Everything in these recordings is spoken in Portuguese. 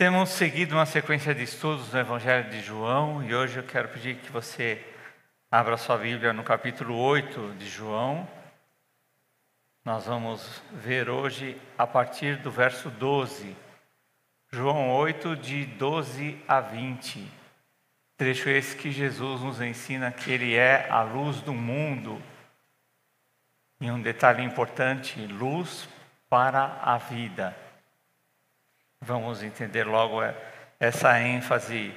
Temos seguido uma sequência de estudos no Evangelho de João e hoje eu quero pedir que você abra sua Bíblia no capítulo 8 de João. Nós vamos ver hoje a partir do verso 12. João 8, de 12 a 20. Trecho esse que Jesus nos ensina que Ele é a luz do mundo. E um detalhe importante: luz para a vida. Vamos entender logo é, essa ênfase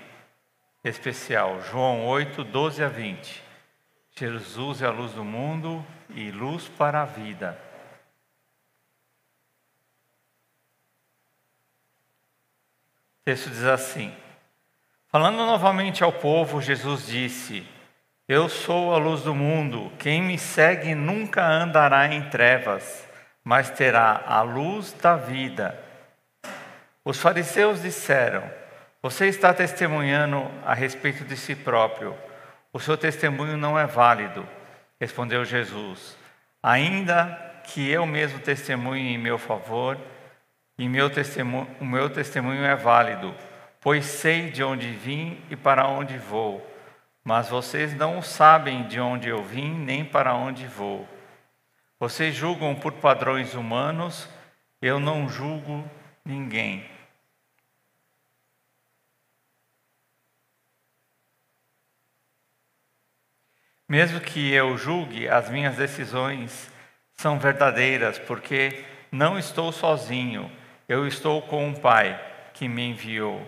especial. João 8, 12 a 20. Jesus é a luz do mundo e luz para a vida. O texto diz assim: Falando novamente ao povo, Jesus disse: Eu sou a luz do mundo, quem me segue nunca andará em trevas, mas terá a luz da vida. Os fariseus disseram: Você está testemunhando a respeito de si próprio. O seu testemunho não é válido. Respondeu Jesus: Ainda que eu mesmo testemunhe em meu favor, e meu testemunho, o meu testemunho é válido, pois sei de onde vim e para onde vou. Mas vocês não sabem de onde eu vim nem para onde vou. Vocês julgam por padrões humanos, eu não julgo ninguém. Mesmo que eu julgue, as minhas decisões são verdadeiras, porque não estou sozinho, eu estou com um Pai que me enviou.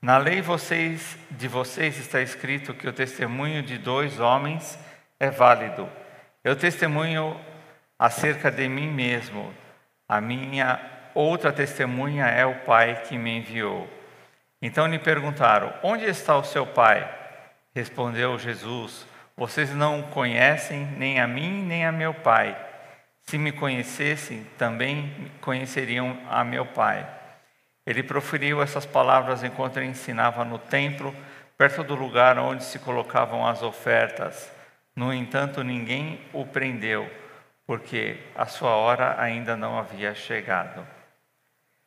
Na lei vocês, de vocês está escrito que o testemunho de dois homens é válido. Eu testemunho acerca de mim mesmo. A minha outra testemunha é o Pai que me enviou. Então lhe perguntaram: Onde está o seu Pai? Respondeu Jesus: vocês não conhecem nem a mim nem a meu Pai. Se me conhecessem, também conheceriam a meu Pai. Ele proferiu essas palavras enquanto ensinava no templo, perto do lugar onde se colocavam as ofertas. No entanto, ninguém o prendeu, porque a sua hora ainda não havia chegado.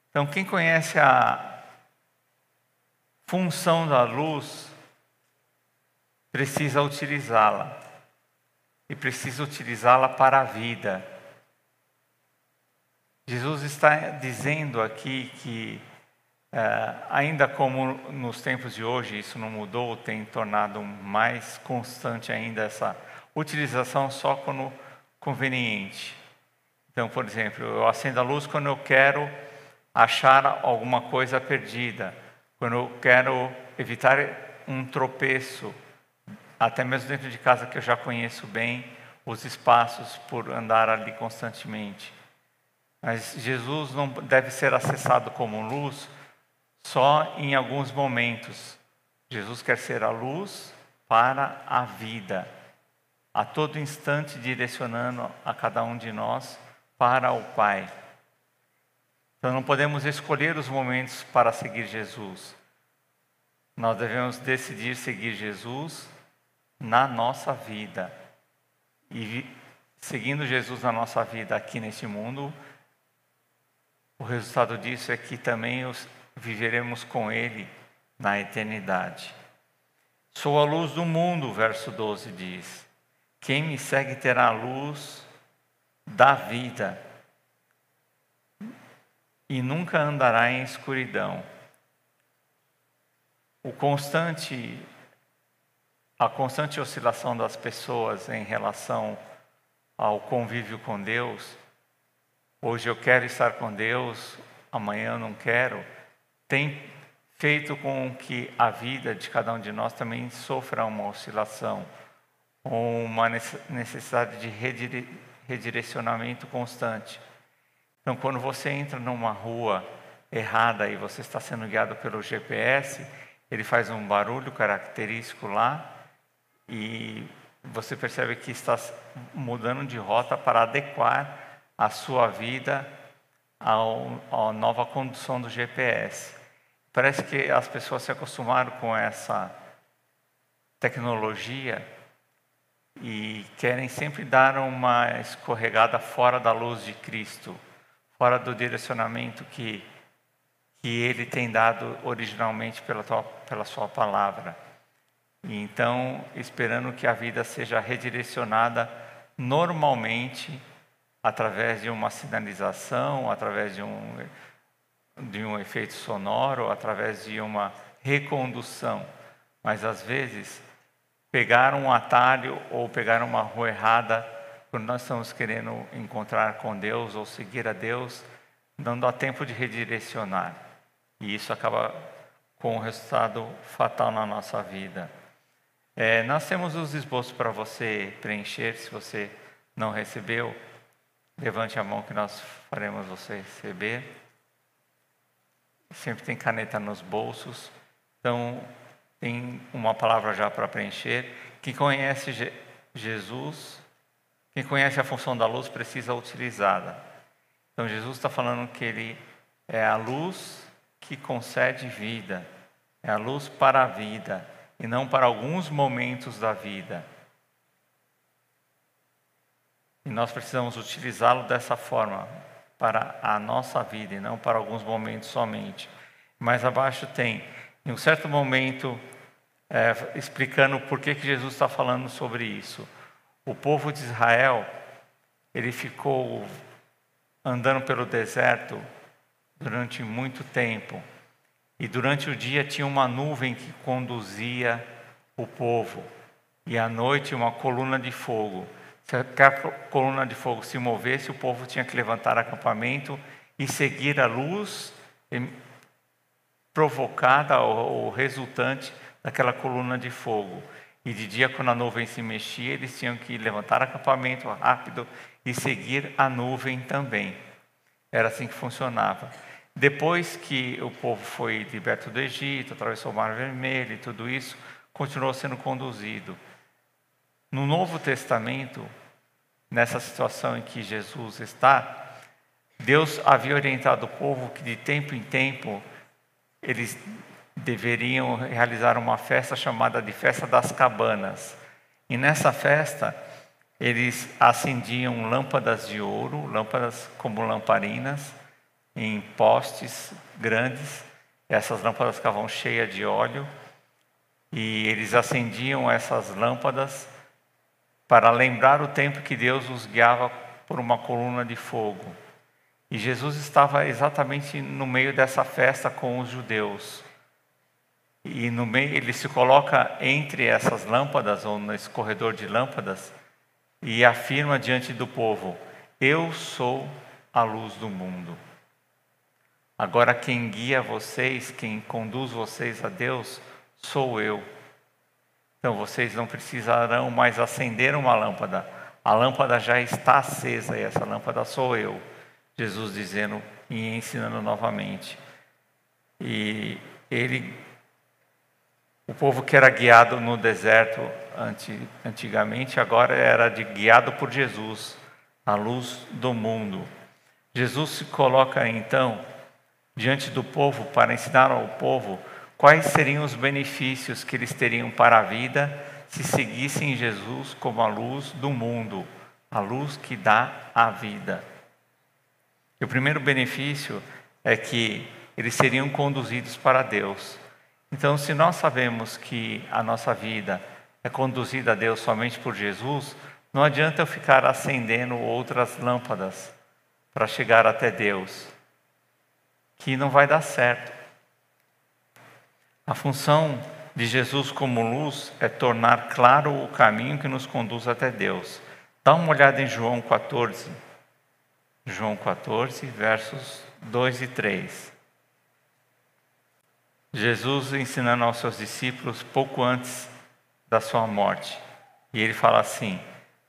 Então, quem conhece a função da luz precisa utilizá-la. E precisa utilizá-la para a vida. Jesus está dizendo aqui que, é, ainda como nos tempos de hoje isso não mudou, tem tornado mais constante ainda essa utilização só quando conveniente. Então, por exemplo, eu acendo a luz quando eu quero achar alguma coisa perdida, quando eu quero evitar um tropeço, até mesmo dentro de casa que eu já conheço bem os espaços por andar ali constantemente. Mas Jesus não deve ser acessado como luz só em alguns momentos. Jesus quer ser a luz para a vida, a todo instante direcionando a cada um de nós para o Pai. Então não podemos escolher os momentos para seguir Jesus. Nós devemos decidir seguir Jesus na nossa vida. E seguindo Jesus na nossa vida aqui neste mundo, o resultado disso é que também os viveremos com Ele na eternidade. Sou a luz do mundo, verso 12 diz. Quem me segue terá a luz da vida e nunca andará em escuridão. O constante a constante oscilação das pessoas em relação ao convívio com Deus, hoje eu quero estar com Deus, amanhã eu não quero, tem feito com que a vida de cada um de nós também sofra uma oscilação, uma necessidade de redirecionamento constante. Então, quando você entra numa rua errada e você está sendo guiado pelo GPS, ele faz um barulho característico lá, e você percebe que está mudando de rota para adequar a sua vida à nova condução do GPS. Parece que as pessoas se acostumaram com essa tecnologia e querem sempre dar uma escorregada fora da luz de Cristo, fora do direcionamento que, que Ele tem dado originalmente pela, tua, pela Sua palavra. E então, esperando que a vida seja redirecionada normalmente através de uma sinalização, através de um, de um efeito sonoro, através de uma recondução. Mas às vezes, pegar um atalho ou pegar uma rua errada, quando nós estamos querendo encontrar com Deus ou seguir a Deus, não dá tempo de redirecionar. E isso acaba com um resultado fatal na nossa vida. É, nós temos os esboços para você preencher, se você não recebeu, levante a mão que nós faremos você receber. Sempre tem caneta nos bolsos, então tem uma palavra já para preencher. Quem conhece Je Jesus, quem conhece a função da luz, precisa utilizá-la. Então Jesus está falando que Ele é a luz que concede vida, é a luz para a vida e não para alguns momentos da vida. E nós precisamos utilizá-lo dessa forma, para a nossa vida e não para alguns momentos somente. Mais abaixo tem, em um certo momento, é, explicando por que, que Jesus está falando sobre isso. O povo de Israel, ele ficou andando pelo deserto durante muito tempo. E durante o dia tinha uma nuvem que conduzia o povo. E à noite uma coluna de fogo. Se a coluna de fogo se movesse, o povo tinha que levantar acampamento e seguir a luz provocada ou resultante daquela coluna de fogo. E de dia, quando a nuvem se mexia, eles tinham que levantar acampamento rápido e seguir a nuvem também. Era assim que funcionava. Depois que o povo foi liberto do Egito, atravessou o Mar Vermelho e tudo isso, continuou sendo conduzido. No Novo Testamento, nessa situação em que Jesus está, Deus havia orientado o povo que de tempo em tempo eles deveriam realizar uma festa chamada de Festa das Cabanas. E nessa festa, eles acendiam lâmpadas de ouro, lâmpadas como lamparinas, em postes grandes. Essas lâmpadas ficavam cheias de óleo. E eles acendiam essas lâmpadas para lembrar o tempo que Deus os guiava por uma coluna de fogo. E Jesus estava exatamente no meio dessa festa com os judeus. E no meio ele se coloca entre essas lâmpadas ou nesse corredor de lâmpadas e afirma diante do povo: Eu sou a luz do mundo. Agora quem guia vocês, quem conduz vocês a Deus, sou eu. Então vocês não precisarão mais acender uma lâmpada. A lâmpada já está acesa e essa lâmpada sou eu. Jesus dizendo e ensinando novamente. E ele, o povo que era guiado no deserto antigamente, agora era de, guiado por Jesus, a luz do mundo. Jesus se coloca então diante do povo para ensinar ao povo quais seriam os benefícios que eles teriam para a vida se seguissem Jesus como a luz do mundo, a luz que dá a vida. E o primeiro benefício é que eles seriam conduzidos para Deus. Então, se nós sabemos que a nossa vida é conduzida a Deus somente por Jesus, não adianta eu ficar acendendo outras lâmpadas para chegar até Deus, que não vai dar certo. A função de Jesus como luz é tornar claro o caminho que nos conduz até Deus. Dá uma olhada em João 14. João 14, versos 2 e 3. Jesus ensinando aos seus discípulos pouco antes da sua morte. E ele fala assim: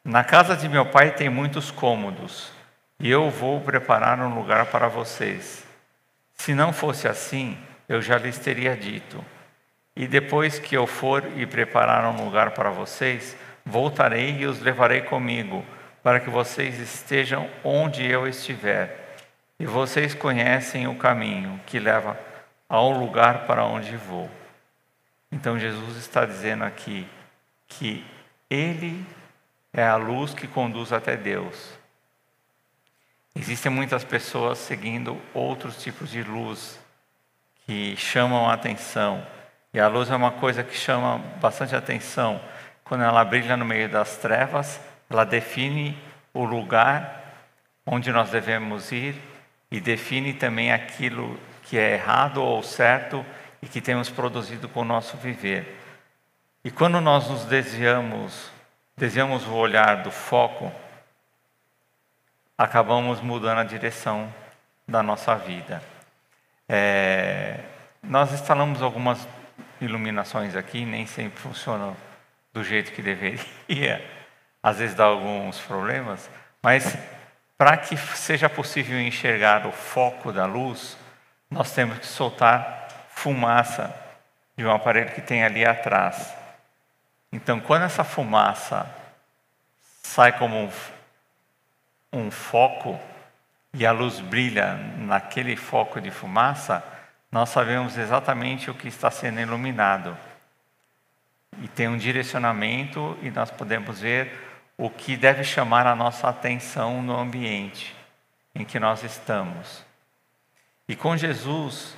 Na casa de meu pai tem muitos cômodos, e eu vou preparar um lugar para vocês. Se não fosse assim, eu já lhes teria dito. E depois que eu for e preparar um lugar para vocês, voltarei e os levarei comigo para que vocês estejam onde eu estiver. E vocês conhecem o caminho que leva ao lugar para onde vou. Então Jesus está dizendo aqui que Ele é a luz que conduz até Deus. Existem muitas pessoas seguindo outros tipos de luz que chamam a atenção. E a luz é uma coisa que chama bastante atenção. Quando ela brilha no meio das trevas, ela define o lugar onde nós devemos ir e define também aquilo que é errado ou certo e que temos produzido com o nosso viver. E quando nós nos desviamos, desviamos o olhar do foco, acabamos mudando a direção da nossa vida. É, nós instalamos algumas iluminações aqui, nem sempre funcionam do jeito que deveria, às vezes dá alguns problemas, mas para que seja possível enxergar o foco da luz, nós temos que soltar fumaça de um aparelho que tem ali atrás. Então, quando essa fumaça sai como um, foco e a luz brilha naquele foco de fumaça, nós sabemos exatamente o que está sendo iluminado. E tem um direcionamento e nós podemos ver o que deve chamar a nossa atenção no ambiente em que nós estamos. E com Jesus,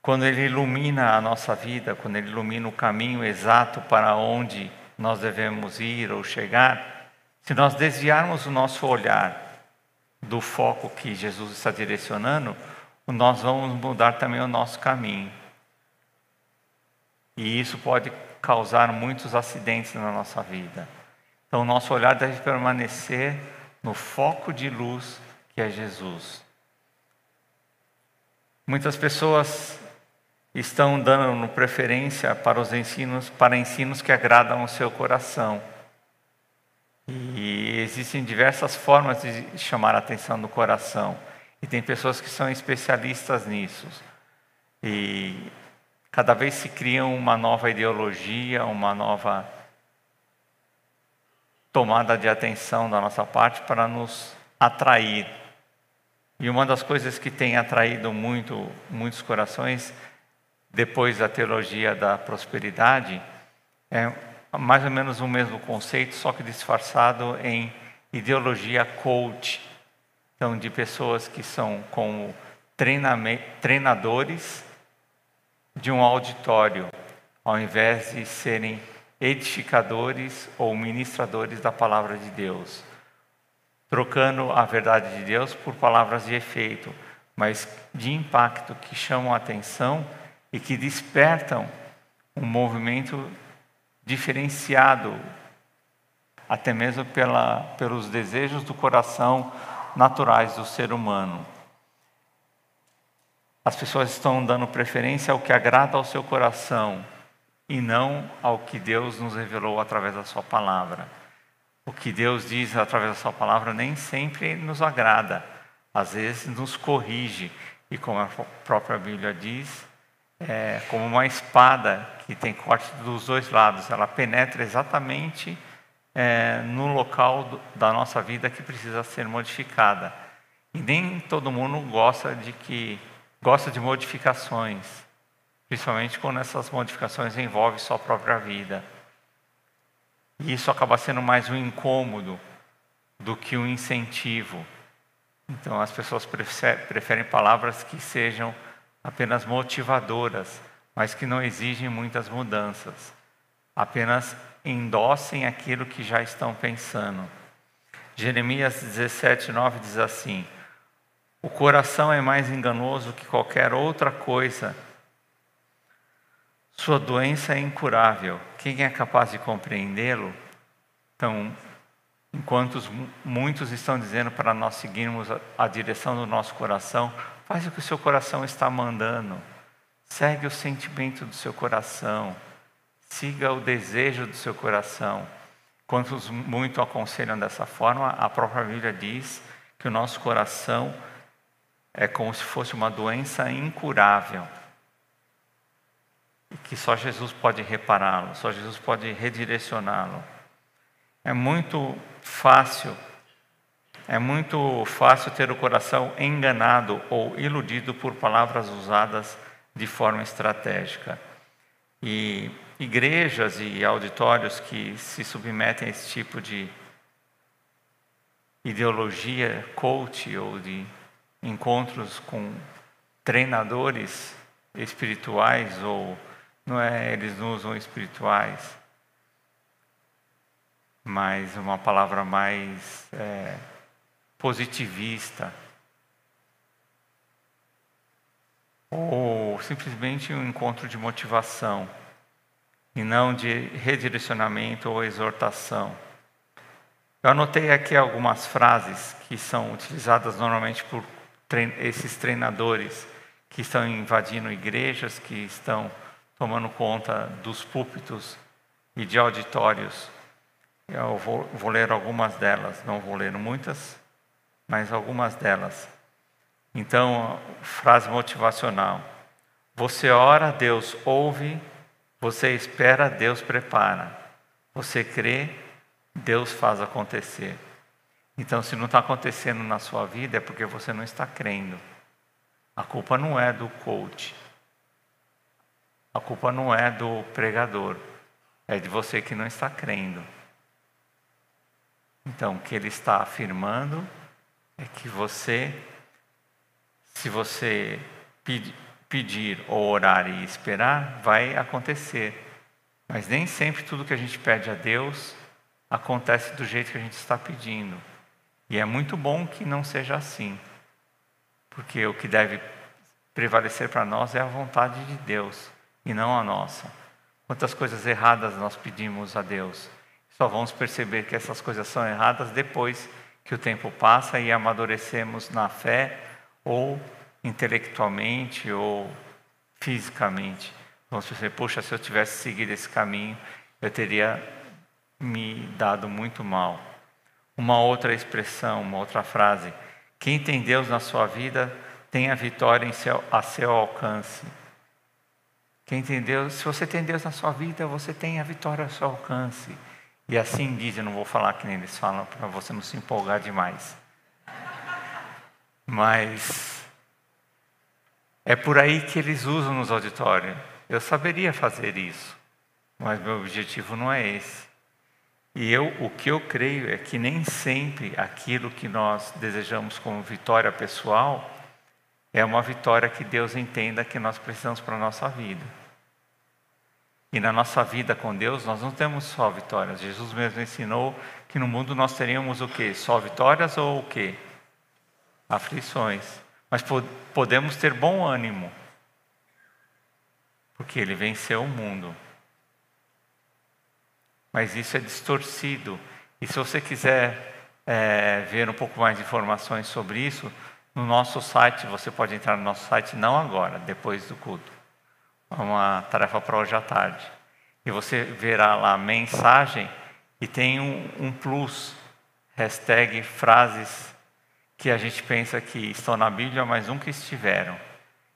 quando Ele ilumina a nossa vida, quando Ele ilumina o caminho exato para onde nós devemos ir ou chegar, se nós desviarmos o nosso olhar do foco que Jesus está direcionando, nós vamos mudar também o nosso caminho. E isso pode causar muitos acidentes na nossa vida. Então, o nosso olhar deve permanecer no foco de luz que é Jesus. Muitas pessoas estão dando preferência para os ensinos, para ensinos que agradam o seu coração. E existem diversas formas de chamar a atenção do coração. E tem pessoas que são especialistas nisso. E cada vez se cria uma nova ideologia, uma nova tomada de atenção da nossa parte para nos atrair. E uma das coisas que tem atraído muito muitos corações depois da teologia da prosperidade é mais ou menos o mesmo conceito, só que disfarçado em ideologia coach. Então, de pessoas que são como treinadores de um auditório, ao invés de serem edificadores ou ministradores da palavra de Deus, trocando a verdade de Deus por palavras de efeito, mas de impacto que chamam a atenção e que despertam um movimento diferenciado, até mesmo pela, pelos desejos do coração naturais do ser humano. As pessoas estão dando preferência ao que agrada ao seu coração e não ao que Deus nos revelou através da Sua palavra. O que Deus diz através da Sua palavra nem sempre nos agrada, às vezes nos corrige, e como a própria Bíblia diz, é como uma espada que tem corte dos dois lados, ela penetra exatamente é, no local do, da nossa vida que precisa ser modificada. E nem todo mundo gosta de que gosta de modificações, principalmente quando essas modificações envolvem sua própria vida. E isso acaba sendo mais um incômodo do que um incentivo. Então as pessoas preferem palavras que sejam apenas motivadoras, mas que não exigem muitas mudanças. Apenas endossem aquilo que já estão pensando. Jeremias 17, 9 diz assim: O coração é mais enganoso que qualquer outra coisa. Sua doença é incurável. Quem é capaz de compreendê-lo? Então, enquanto muitos estão dizendo para nós seguirmos a, direção do nosso coração, faz o que o seu coração está mandando. Segue o sentimento do seu coração. Siga o desejo do seu coração. Quantos muito aconselham dessa forma, a própria Bíblia diz que o nosso coração é como se fosse uma doença incurável. E que só Jesus pode repará-lo, só Jesus pode redirecioná-lo. É muito fácil, é muito fácil ter o coração enganado ou iludido por palavras usadas de forma estratégica. E igrejas e auditórios que se submetem a esse tipo de ideologia coach ou de encontros com treinadores espirituais ou não é eles não usam espirituais, mas uma palavra mais é, positivista ou simplesmente um encontro de motivação e não de redirecionamento ou exortação. Eu anotei aqui algumas frases que são utilizadas normalmente por esses treinadores que estão invadindo igrejas, que estão tomando conta dos púlpitos e de auditórios. Eu vou, vou ler algumas delas, não vou ler muitas, mas algumas delas. Então, frase motivacional. Você ora, Deus ouve, você espera, Deus prepara. Você crê, Deus faz acontecer. Então, se não está acontecendo na sua vida, é porque você não está crendo. A culpa não é do coach. A culpa não é do pregador. É de você que não está crendo. Então, o que ele está afirmando é que você, se você pedir ou orar e esperar, vai acontecer. Mas nem sempre tudo que a gente pede a Deus acontece do jeito que a gente está pedindo. E é muito bom que não seja assim, porque o que deve prevalecer para nós é a vontade de Deus e não a nossa. Quantas coisas erradas nós pedimos a Deus? Só vamos perceber que essas coisas são erradas depois que o tempo passa e amadurecemos na fé ou intelectualmente ou fisicamente. Vamos perceber, puxa, se eu tivesse seguido esse caminho, eu teria me dado muito mal. Uma outra expressão, uma outra frase. Quem tem Deus na sua vida tem a vitória seu, a seu alcance. Quem tem Deus, se você tem Deus na sua vida, você tem a vitória ao seu alcance. E assim diz, eu não vou falar que nem eles falam, para você não se empolgar demais. Mas é por aí que eles usam nos auditórios. Eu saberia fazer isso, mas meu objetivo não é esse. E eu, o que eu creio é que nem sempre aquilo que nós desejamos como vitória pessoal é uma vitória que Deus entenda que nós precisamos para a nossa vida. E na nossa vida com Deus, nós não temos só vitórias. Jesus mesmo ensinou que no mundo nós teríamos o quê? Só vitórias ou o quê? Aflições. Mas podemos ter bom ânimo, porque Ele venceu o mundo mas isso é distorcido. E se você quiser é, ver um pouco mais de informações sobre isso, no nosso site, você pode entrar no nosso site, não agora, depois do culto. É uma tarefa para hoje à tarde. E você verá lá a mensagem e tem um, um plus, hashtag frases que a gente pensa que estão na Bíblia, mas nunca estiveram.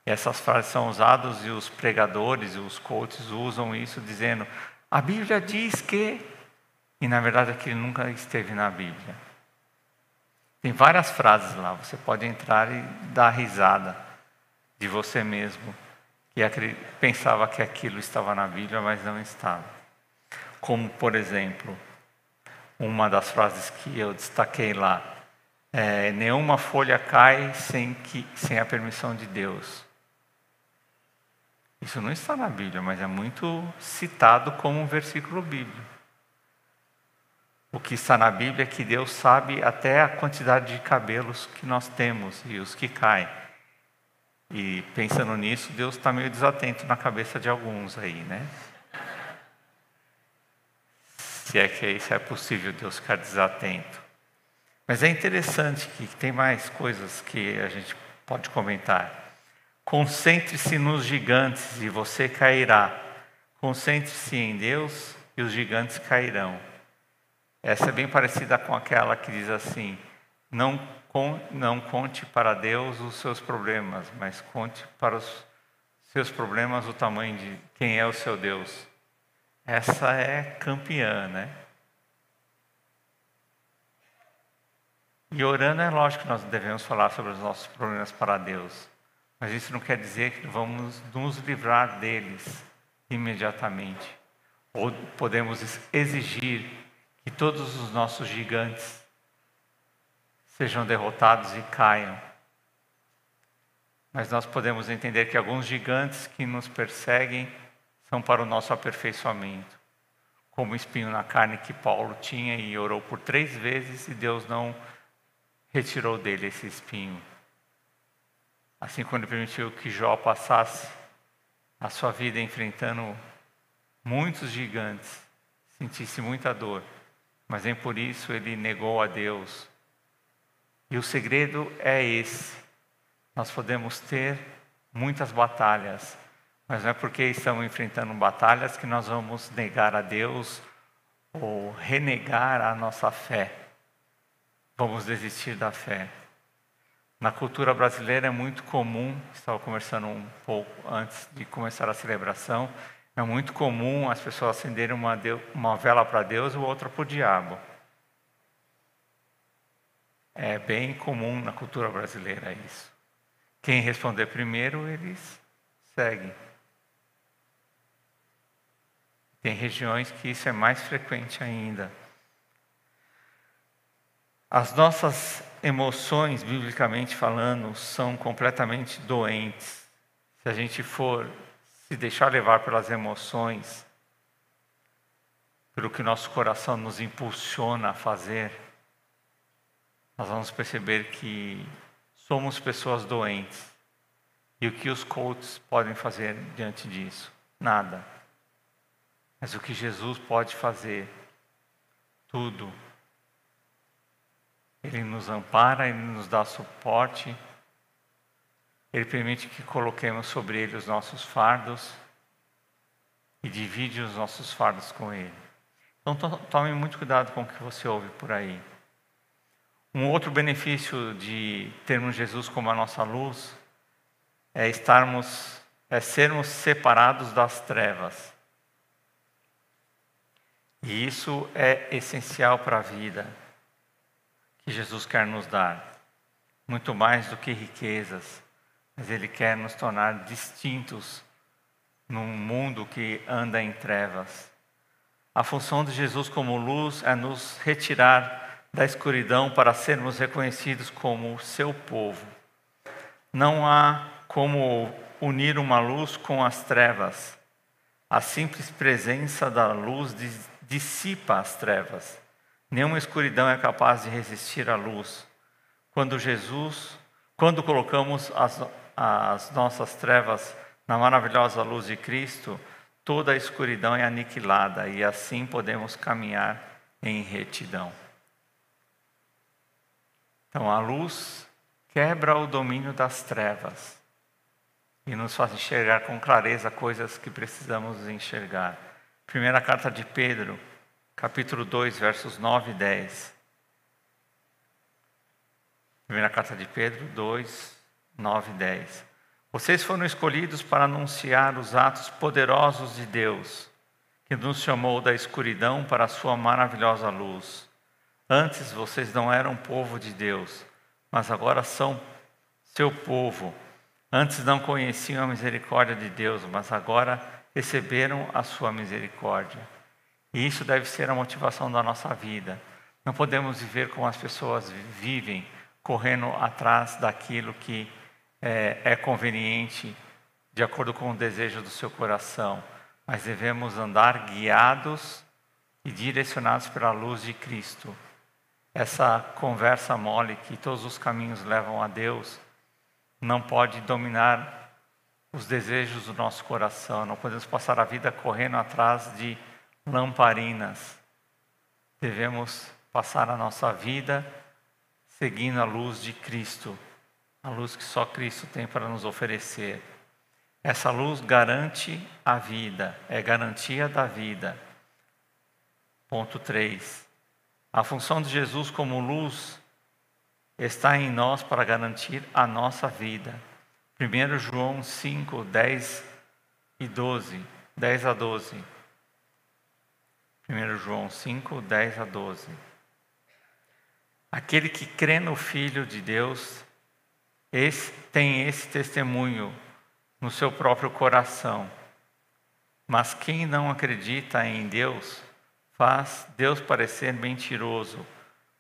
E essas frases são usadas e os pregadores e os coaches usam isso dizendo: a Bíblia diz que, e na verdade aquilo nunca esteve na Bíblia. Tem várias frases lá, você pode entrar e dar risada de você mesmo, que pensava que aquilo estava na Bíblia, mas não estava. Como, por exemplo, uma das frases que eu destaquei lá, é, nenhuma folha cai sem, que, sem a permissão de Deus. Isso não está na Bíblia, mas é muito citado como um versículo bíblico. O que está na Bíblia é que Deus sabe até a quantidade de cabelos que nós temos e os que caem. E pensando nisso, Deus está meio desatento na cabeça de alguns aí, né? Se é que isso é possível, Deus ficar desatento. Mas é interessante que tem mais coisas que a gente pode comentar. Concentre-se nos gigantes e você cairá. Concentre-se em Deus e os gigantes cairão. Essa é bem parecida com aquela que diz assim: não, não conte para Deus os seus problemas, mas conte para os seus problemas o tamanho de quem é o seu Deus. Essa é campeã, né? E orando é lógico que nós devemos falar sobre os nossos problemas para Deus. Mas isso não quer dizer que vamos nos livrar deles imediatamente. Ou podemos exigir que todos os nossos gigantes sejam derrotados e caiam. mas nós podemos entender que alguns gigantes que nos perseguem são para o nosso aperfeiçoamento. Como o espinho na carne que Paulo tinha e orou por três vezes e Deus não retirou dele esse espinho. Assim, quando permitiu que Jó passasse a sua vida enfrentando muitos gigantes, sentisse muita dor, mas nem por isso ele negou a Deus. E o segredo é esse: nós podemos ter muitas batalhas, mas não é porque estamos enfrentando batalhas que nós vamos negar a Deus ou renegar a nossa fé. Vamos desistir da fé. Na cultura brasileira é muito comum, estava conversando um pouco antes de começar a celebração, é muito comum as pessoas acenderem uma, uma vela para Deus e outra para o diabo. É bem comum na cultura brasileira isso. Quem responder primeiro, eles seguem. Tem regiões que isso é mais frequente ainda. As nossas emoções, biblicamente falando, são completamente doentes. Se a gente for se deixar levar pelas emoções, pelo que nosso coração nos impulsiona a fazer, nós vamos perceber que somos pessoas doentes. E o que os coaches podem fazer diante disso? Nada. Mas o que Jesus pode fazer? Tudo. Ele nos ampara, ele nos dá suporte, ele permite que coloquemos sobre ele os nossos fardos e divide os nossos fardos com ele. Então tome muito cuidado com o que você ouve por aí. Um outro benefício de termos Jesus como a nossa luz é estarmos, é sermos separados das trevas. E isso é essencial para a vida que Jesus quer nos dar. Muito mais do que riquezas, mas Ele quer nos tornar distintos num mundo que anda em trevas. A função de Jesus como luz é nos retirar da escuridão para sermos reconhecidos como seu povo. Não há como unir uma luz com as trevas. A simples presença da luz dissipa as trevas. Nenhuma escuridão é capaz de resistir à luz. Quando Jesus, quando colocamos as, as nossas trevas na maravilhosa luz de Cristo, toda a escuridão é aniquilada e assim podemos caminhar em retidão. Então a luz quebra o domínio das trevas e nos faz enxergar com clareza coisas que precisamos enxergar. Primeira carta de Pedro, capítulo 2, versos 9 e 10. Primeira carta de Pedro 2, 9 e 10. Vocês foram escolhidos para anunciar os atos poderosos de Deus, que nos chamou da escuridão para a sua maravilhosa luz. Antes vocês não eram povo de Deus, mas agora são seu povo. Antes não conheciam a misericórdia de Deus, mas agora receberam a sua misericórdia. E isso deve ser a motivação da nossa vida. Não podemos viver como as pessoas vivem, correndo atrás daquilo que é, é conveniente, de acordo com o desejo do seu coração, mas devemos andar guiados e direcionados pela luz de Cristo essa conversa mole que todos os caminhos levam a Deus não pode dominar os desejos do nosso coração. Não podemos passar a vida correndo atrás de lamparinas. Devemos passar a nossa vida seguindo a luz de Cristo, a luz que só Cristo tem para nos oferecer. Essa luz garante a vida, é garantia da vida. Ponto 3. A função de Jesus como luz está em nós para garantir a nossa vida. 1 João 5, 10 e 12. 10 a 12. 1 João 5, 10 a 12. Aquele que crê no Filho de Deus esse, tem esse testemunho no seu próprio coração. Mas quem não acredita em Deus faz Deus parecer mentiroso,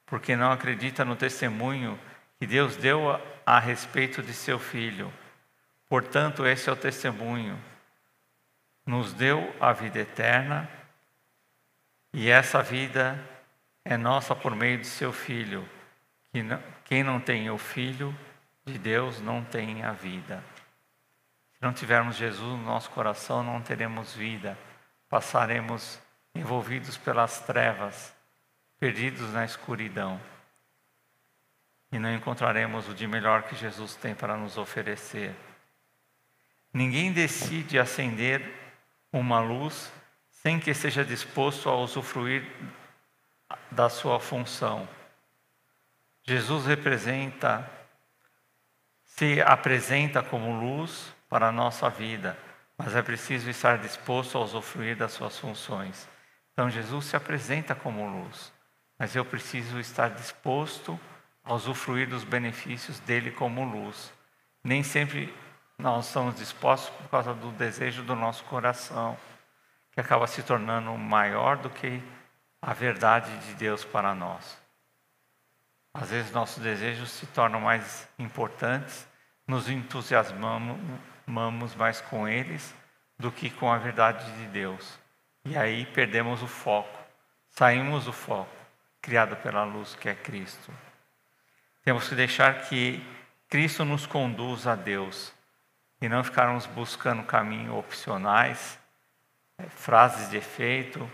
porque não acredita no testemunho que Deus deu a, respeito de seu filho. Portanto, esse é o testemunho. Nos deu a vida eterna e essa vida é nossa por meio de seu Filho. Quem não tem o Filho de Deus não tem a vida. Se não tivermos Jesus no nosso coração, não teremos vida. Passaremos envolvidos pelas trevas, perdidos na escuridão. E não encontraremos o de melhor que Jesus tem para nos oferecer. Ninguém decide acender uma luz sem que esteja disposto a usufruir da sua função. Jesus representa, se apresenta como luz para a nossa vida, mas é preciso estar disposto a usufruir das suas funções. Então Jesus se apresenta como luz, mas eu preciso estar disposto a usufruir dos benefícios dele como luz. Nem sempre nós estamos dispostos por causa do desejo do nosso coração, que acaba se tornando maior do que a verdade de Deus para nós. Às vezes nossos desejos se tornam mais importantes, nos entusiasmamos mais com eles do que com a verdade de Deus. E aí perdemos o foco, saímos do foco, criado pela luz que é Cristo. Temos que deixar que Cristo nos conduza a Deus e não ficarmos buscando caminhos opcionais, é, frases de efeito,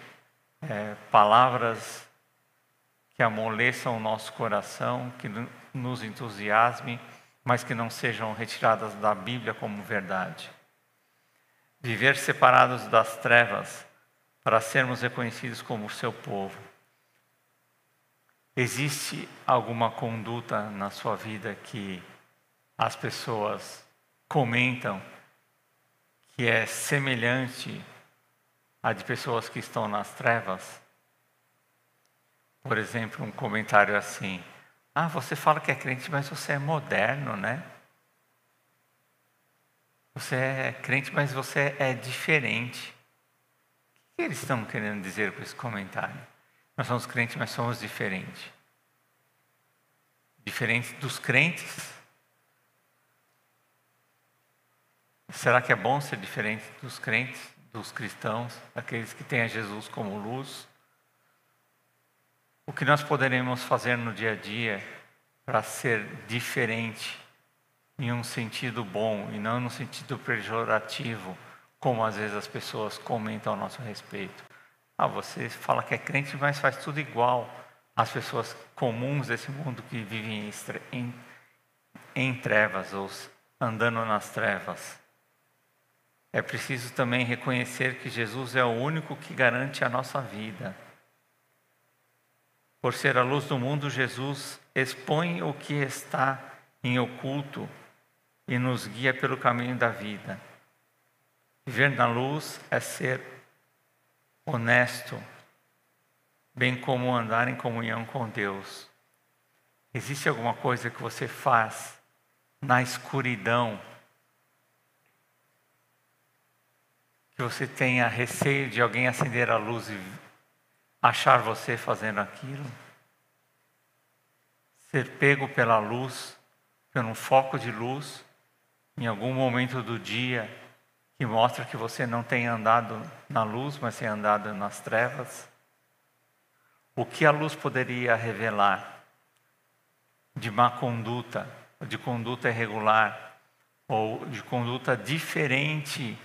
é, palavras que amoleçam o nosso coração, que nos entusiasmem, mas que não sejam retiradas da Bíblia como verdade. Viver separados das trevas para sermos reconhecidos como seu povo. Existe alguma conduta na sua vida que as pessoas comentam que é semelhante à de pessoas que estão nas trevas. Por exemplo, um comentário assim: Ah, você fala que é crente, mas você é moderno, né? Você é crente, mas você é diferente. Que eles estão querendo dizer com esse comentário? Nós somos crentes, mas somos diferentes. Diferente dos crentes Será que é bom ser diferente dos crentes, dos cristãos, daqueles que têm a Jesus como luz? O que nós poderemos fazer no dia a dia para ser diferente em um sentido bom e não no sentido pejorativo, como às vezes as pessoas comentam a nosso respeito? Ah, você fala que é crente, mas faz tudo igual às pessoas comuns desse mundo que vivem em, em trevas ou andando nas trevas. É preciso também reconhecer que Jesus é o único que garante a nossa vida. Por ser a luz do mundo, Jesus expõe o que está em oculto e nos guia pelo caminho da vida. Viver na luz é ser honesto, bem como andar em comunhão com Deus. Existe alguma coisa que você faz na escuridão que você tenha receio de alguém acender a luz e achar você fazendo aquilo. Ser pego pela luz, por um foco de luz, em algum momento do dia, que mostra que você não tem andado na luz, mas tem andado nas trevas. O que a luz poderia revelar de má conduta, de conduta irregular, ou de conduta diferente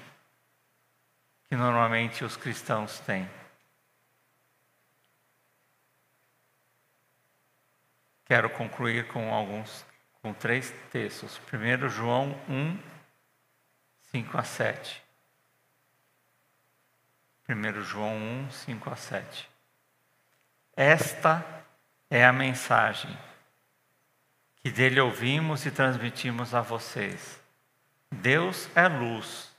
que normalmente os cristãos têm. Quero concluir com alguns, com três textos. Primeiro, João 1, 5 a 7. Primeiro João 1, 5 a 7. Esta é a mensagem que dele ouvimos e transmitimos a vocês. Deus é luz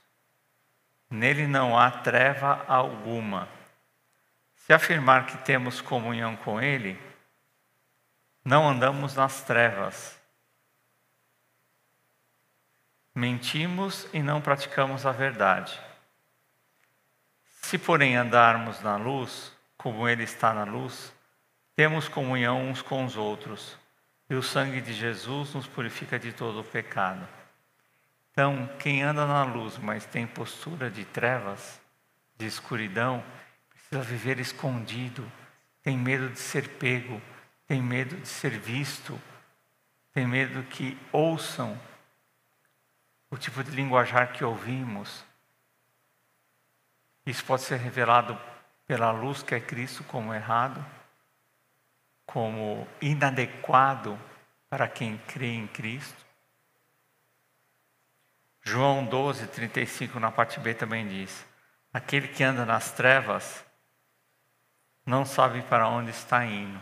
Nele não há treva alguma. Se afirmar que temos comunhão com Ele, não andamos nas trevas. Mentimos e não praticamos a verdade. Se, porém, andarmos na luz, como Ele está na luz, temos comunhão uns com os outros, e o sangue de Jesus nos purifica de todo o pecado. Então, quem anda na luz, mas tem postura de trevas, de escuridão, precisa viver escondido, tem medo de ser pego, tem medo de ser visto, tem medo que ouçam o tipo de linguajar que ouvimos. Isso pode ser revelado pela luz que é Cristo como errado, como inadequado para quem crê em Cristo. João 12, 35, na parte B também diz: Aquele que anda nas trevas não sabe para onde está indo.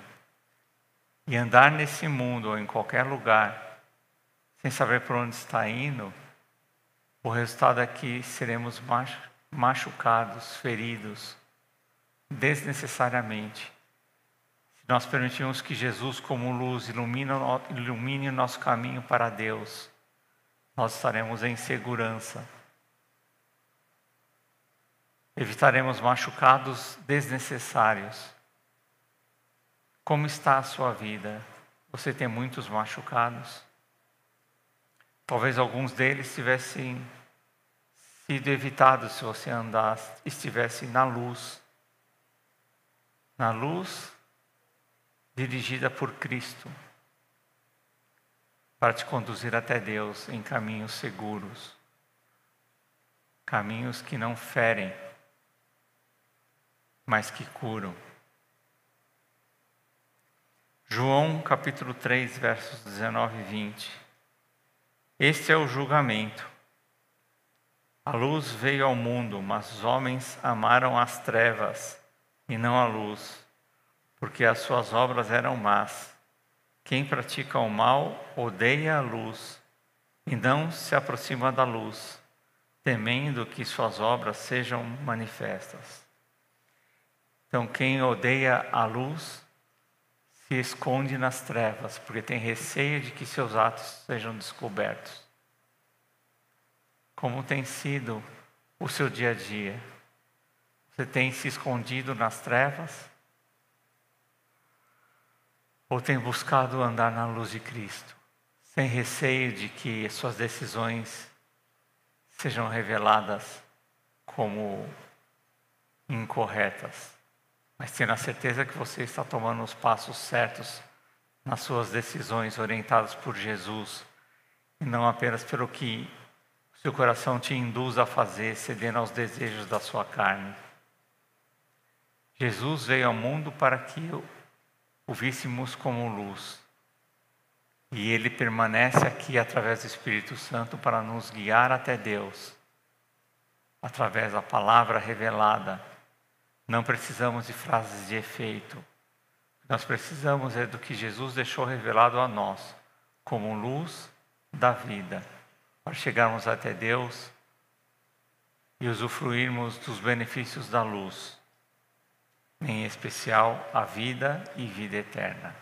E andar nesse mundo ou em qualquer lugar, sem saber para onde está indo, o resultado é que seremos machucados, feridos, desnecessariamente. Se nós permitirmos que Jesus, como luz, ilumine, o nosso caminho para Deus, nós estaremos em segurança. Evitaremos machucados desnecessários. Como está a sua vida? Você tem muitos machucados? Talvez alguns deles tivessem sido evitados se você andasse, estivesse na luz. Na luz dirigida por Cristo para te conduzir até Deus em caminhos seguros, caminhos que não ferem, mas que curam. João capítulo 3, versos 19 e 20. Este é o julgamento. A luz veio ao mundo, mas os homens amaram as trevas e não a luz, porque as suas obras eram más. Quem pratica o mal odeia a luz e não se aproxima da luz, temendo que suas obras sejam manifestas. Então, quem odeia a luz se esconde nas trevas, porque tem receio de que seus atos sejam descobertos. Como tem sido o seu dia a dia? Você tem se escondido nas trevas? Ou tem buscado andar na luz de Cristo, sem receio de que suas decisões sejam reveladas como incorretas, mas tendo a certeza que você está tomando os passos certos nas suas decisões orientadas por Jesus e não apenas pelo que seu coração te induz a fazer, cedendo aos desejos da sua carne. Jesus veio ao mundo para que o víssemos como luz. E ele permanece aqui através do Espírito Santo para nos guiar até Deus, através da palavra revelada. Não precisamos de frases de efeito. Nós precisamos é do que Jesus deixou revelado a nós, como luz da vida, para chegarmos até Deus e usufruirmos dos benefícios da luz em especial a vida e vida eterna.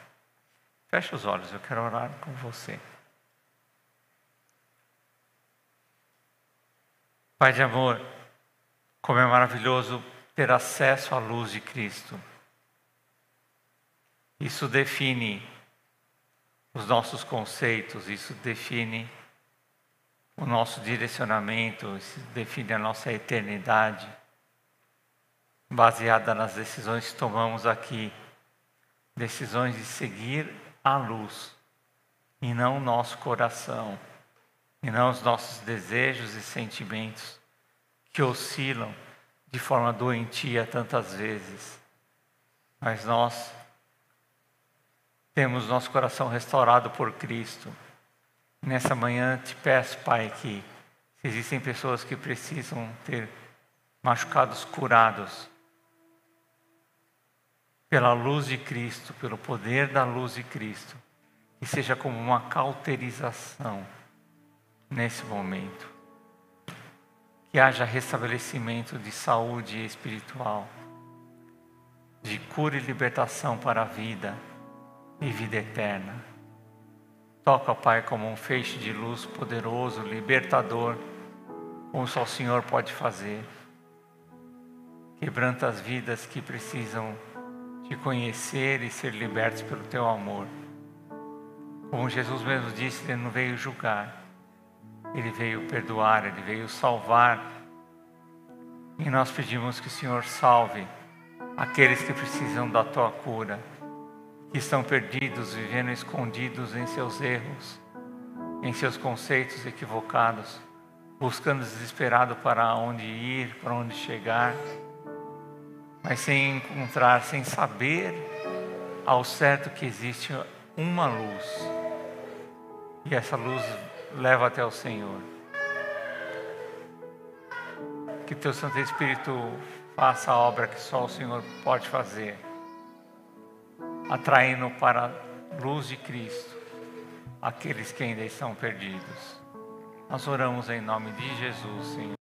Feche os olhos, eu quero orar com você. Pai de amor, como é maravilhoso ter acesso à luz de Cristo. Isso define os nossos conceitos, isso define o nosso direcionamento, isso define a nossa eternidade baseada nas decisões que tomamos aqui, decisões de seguir a luz e não o nosso coração, e não os nossos desejos e sentimentos que oscilam de forma doentia tantas vezes. Mas nós temos nosso coração restaurado por Cristo. Nessa manhã te peço, Pai, que se existem pessoas que precisam ter machucados curados, pela luz de Cristo, pelo poder da luz de Cristo, que seja como uma cauterização nesse momento. Que haja restabelecimento de saúde espiritual, de cura e libertação para a vida e vida eterna. Toca, Pai, como um feixe de luz poderoso, libertador, como só o Senhor pode fazer. Quebranta as vidas que precisam te conhecer e ser libertos pelo teu amor. Como Jesus mesmo disse, ele não veio julgar, Ele veio perdoar, ele veio salvar. E nós pedimos que o Senhor salve aqueles que precisam da tua cura, que estão perdidos, vivendo escondidos em seus erros, em seus conceitos equivocados, buscando desesperado para onde ir, para onde chegar, mas sem encontrar, sem saber ao certo que existe uma luz. E essa luz leva até o Senhor. Que teu Santo Espírito faça a obra que só o Senhor pode fazer, atraindo para a luz de Cristo aqueles que ainda estão perdidos. Nós oramos em nome de Jesus, Senhor.